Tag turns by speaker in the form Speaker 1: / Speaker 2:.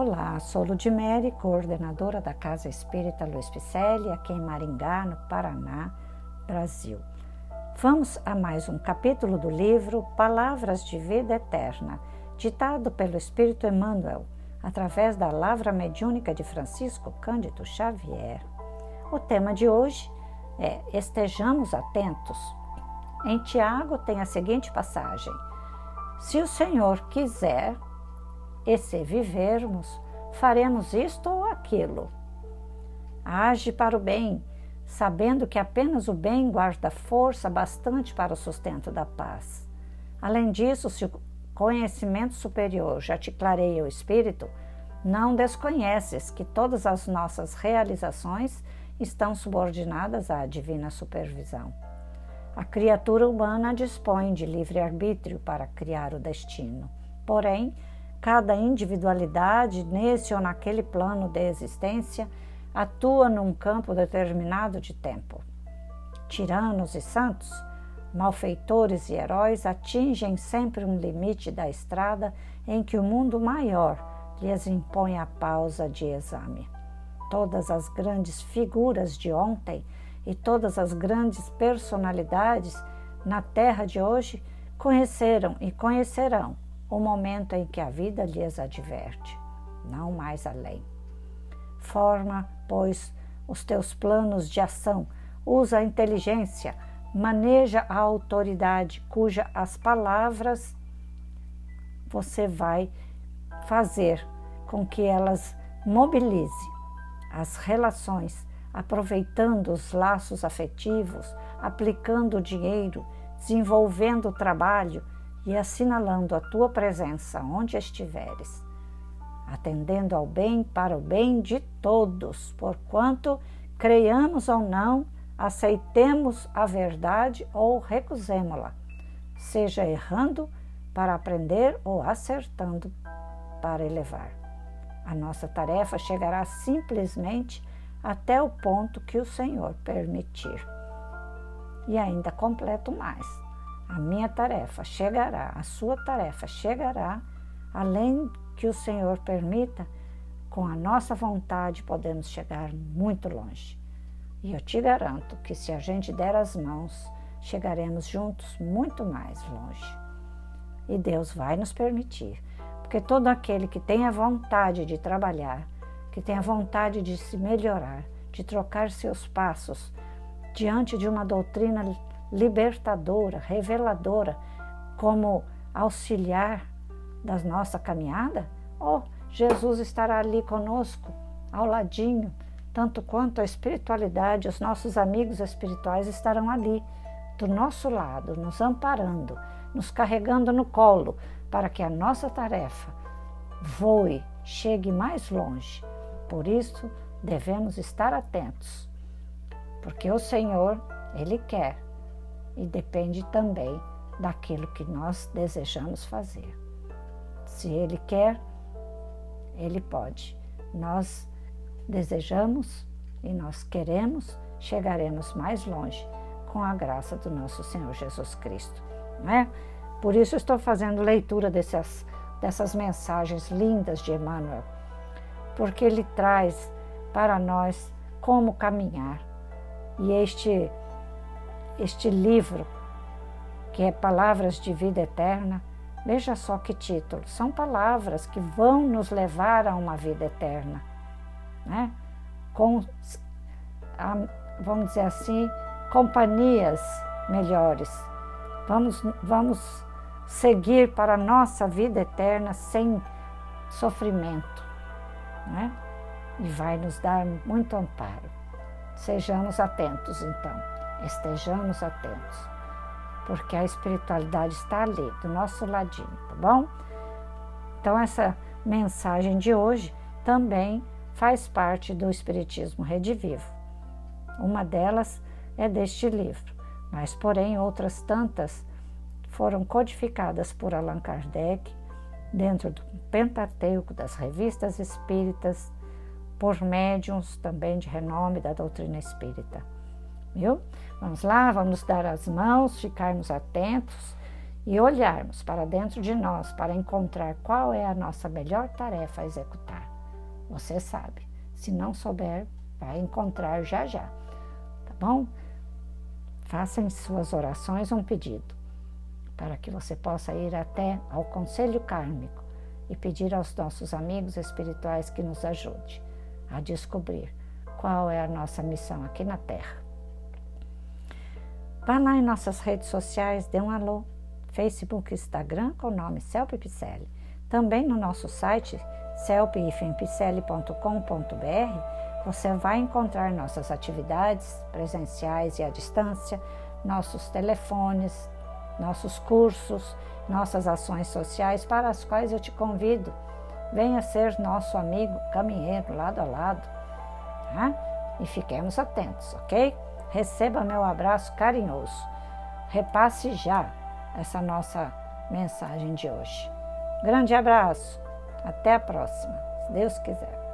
Speaker 1: Olá, sou Ludmere, coordenadora da Casa Espírita Luiz Picelli, aqui em Maringá, no Paraná, Brasil. Vamos a mais um capítulo do livro Palavras de Vida Eterna, ditado pelo Espírito Emmanuel, através da Lavra Mediúnica de Francisco Cândido Xavier. O tema de hoje é Estejamos atentos. Em Tiago tem a seguinte passagem: Se o Senhor quiser, e se vivermos, faremos isto ou aquilo. Age para o bem, sabendo que apenas o bem guarda força bastante para o sustento da paz. Além disso, se o conhecimento superior já te clareia o espírito, não desconheces que todas as nossas realizações estão subordinadas à divina supervisão. A criatura humana dispõe de livre-arbítrio para criar o destino. Porém, Cada individualidade, nesse ou naquele plano de existência, atua num campo determinado de tempo. Tiranos e santos, malfeitores e heróis atingem sempre um limite da estrada em que o mundo maior lhes impõe a pausa de exame. Todas as grandes figuras de ontem e todas as grandes personalidades na terra de hoje conheceram e conhecerão o momento em que a vida lhes adverte, não mais além. Forma, pois, os teus planos de ação, usa a inteligência, maneja a autoridade, cuja as palavras você vai fazer com que elas mobilize as relações, aproveitando os laços afetivos, aplicando o dinheiro, desenvolvendo o trabalho, e assinalando a tua presença onde estiveres, atendendo ao bem para o bem de todos, porquanto creiamos ou não, aceitemos a verdade ou recusemos-la, seja errando para aprender ou acertando para elevar. A nossa tarefa chegará simplesmente até o ponto que o Senhor permitir. E ainda completo mais a minha tarefa chegará, a sua tarefa chegará, além que o Senhor permita, com a nossa vontade podemos chegar muito longe. E eu te garanto que se a gente der as mãos, chegaremos juntos muito mais longe. E Deus vai nos permitir, porque todo aquele que tem a vontade de trabalhar, que tem a vontade de se melhorar, de trocar seus passos diante de uma doutrina libertadora, reveladora, como auxiliar da nossa caminhada? Oh, Jesus estará ali conosco, ao ladinho, tanto quanto a espiritualidade, os nossos amigos espirituais estarão ali, do nosso lado, nos amparando, nos carregando no colo, para que a nossa tarefa voe, chegue mais longe. Por isso, devemos estar atentos, porque o Senhor, Ele quer e depende também daquilo que nós desejamos fazer. Se Ele quer, Ele pode. Nós desejamos e nós queremos, chegaremos mais longe com a graça do nosso Senhor Jesus Cristo. Não é? Por isso estou fazendo leitura dessas, dessas mensagens lindas de Emmanuel, porque ele traz para nós como caminhar. E este este livro, que é Palavras de Vida Eterna, veja só que título: são palavras que vão nos levar a uma vida eterna, né? com, vamos dizer assim, companhias melhores. Vamos, vamos seguir para a nossa vida eterna sem sofrimento, né? E vai nos dar muito amparo. Sejamos atentos, então estejamos atentos, porque a espiritualidade está ali, do nosso ladinho, tá bom? Então, essa mensagem de hoje também faz parte do Espiritismo Redivivo. Uma delas é deste livro, mas, porém, outras tantas foram codificadas por Allan Kardec dentro do Pentateuco das revistas espíritas, por médiums também de renome da doutrina espírita viu? Vamos lá, vamos dar as mãos, ficarmos atentos e olharmos para dentro de nós para encontrar qual é a nossa melhor tarefa a executar. Você sabe. Se não souber, vai encontrar já já. Tá bom? Faça em suas orações um pedido para que você possa ir até ao conselho kármico e pedir aos nossos amigos espirituais que nos ajude a descobrir qual é a nossa missão aqui na Terra. Vá lá em nossas redes sociais, dê um alô. Facebook, Instagram com o nome Celpe Picelli. Também no nosso site celpe-picelli.com.br você vai encontrar nossas atividades presenciais e à distância, nossos telefones, nossos cursos, nossas ações sociais para as quais eu te convido. Venha ser nosso amigo caminheiro lado a lado. Tá? E fiquemos atentos, ok? Receba meu abraço carinhoso. Repasse já essa nossa mensagem de hoje. Grande abraço. Até a próxima, se Deus quiser.